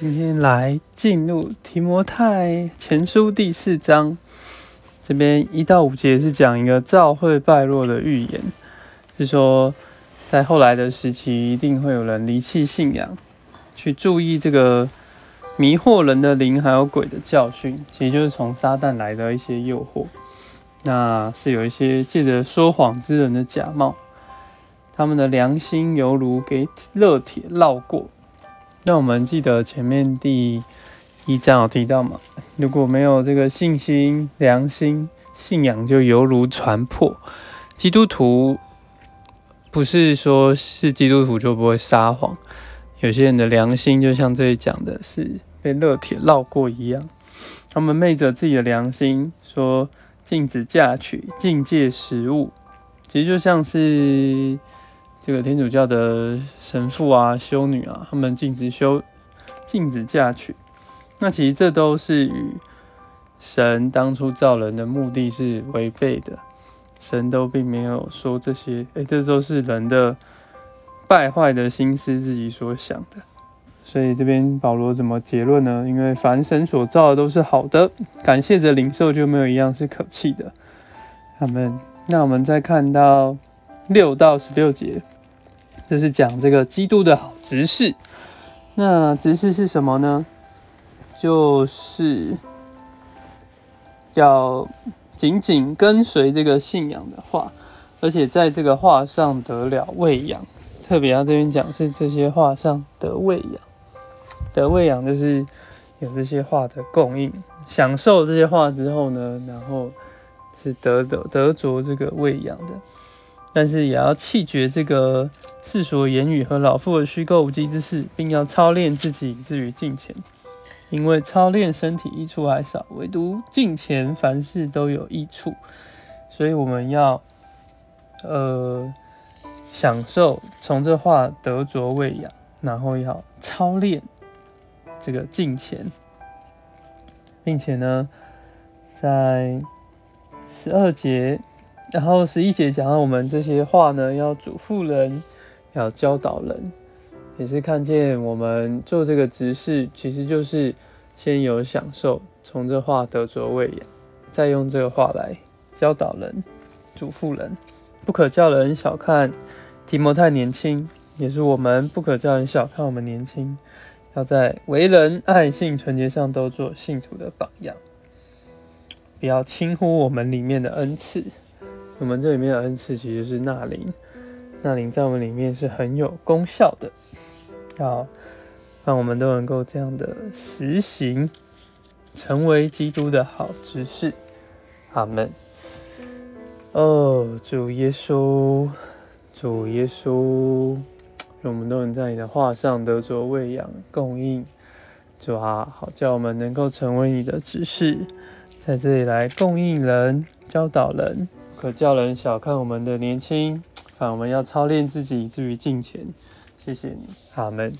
今天来进入提摩太前书第四章，这边一到五节是讲一个教会败落的预言，是说在后来的时期一定会有人离弃信仰，去注意这个迷惑人的灵还有鬼的教训，其实就是从撒旦来的一些诱惑。那是有一些借着说谎之人的假冒，他们的良心犹如给热铁烙过。那我们记得前面第一章有提到嘛？如果没有这个信心、良心、信仰，就犹如船破。基督徒不是说是基督徒就不会撒谎，有些人的良心就像这里讲的是被热铁烙过一样，他们昧着自己的良心说禁止嫁娶、禁戒食物，其实就像是。这个天主教的神父啊、修女啊，他们禁止修、禁止嫁娶，那其实这都是与神当初造人的目的是违背的。神都并没有说这些，哎，这都是人的败坏的心思自己所想的。所以这边保罗怎么结论呢？因为凡神所造的都是好的，感谢着灵兽就没有一样是可弃的。他们，那我们再看到六到十六节。这是讲这个基督的好执事。那执事是什么呢？就是要紧紧跟随这个信仰的话，而且在这个话上得了喂养。特别要这边讲是这些话上得喂养，得喂养就是有这些话的供应，享受这些话之后呢，然后是得得得着这个喂养的。但是也要弃绝这个世俗的言语和老妇的虚构无稽之事，并要操练自己以至于敬虔。因为操练身体益处还少，唯独敬虔凡事都有益处。所以我们要呃享受从这话得着喂养，然后要操练这个敬虔，并且呢，在十二节。然后十一节讲到我们这些话呢，要嘱咐人，要教导人，也是看见我们做这个执事，其实就是先有享受，从这话得着喂养，再用这个话来教导人、嘱咐人。不可叫人小看提摩太年轻，也是我们不可叫人小看我们年轻，要在为人、爱信、纯洁上都做信徒的榜样，不要轻忽我们里面的恩赐。我们这里面的恩赐其实是纳林，纳林在我们里面是很有功效的，要让我们都能够这样的实行，成为基督的好执事。阿门。哦，主耶稣，主耶稣，愿我们都能在你的话上得着喂养供应，主啊，好叫我们能够成为你的执事，在这里来供应人、教导人。可叫人小看我们的年轻，啊，我们要操练自己，至于金钱。谢谢你，阿门。